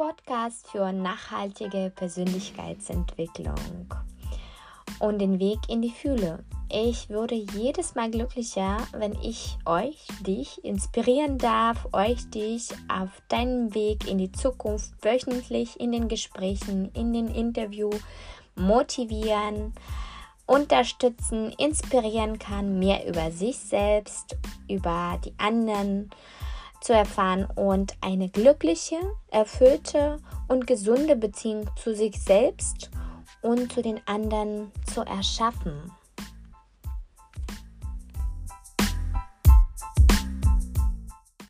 Podcast für nachhaltige Persönlichkeitsentwicklung und den Weg in die Fühle. Ich würde jedes Mal glücklicher, wenn ich euch, dich inspirieren darf, euch, dich auf deinem Weg in die Zukunft wöchentlich in den Gesprächen, in den Interviews motivieren, unterstützen, inspirieren kann, mehr über sich selbst, über die anderen zu erfahren und eine glückliche, erfüllte und gesunde Beziehung zu sich selbst und zu den anderen zu erschaffen.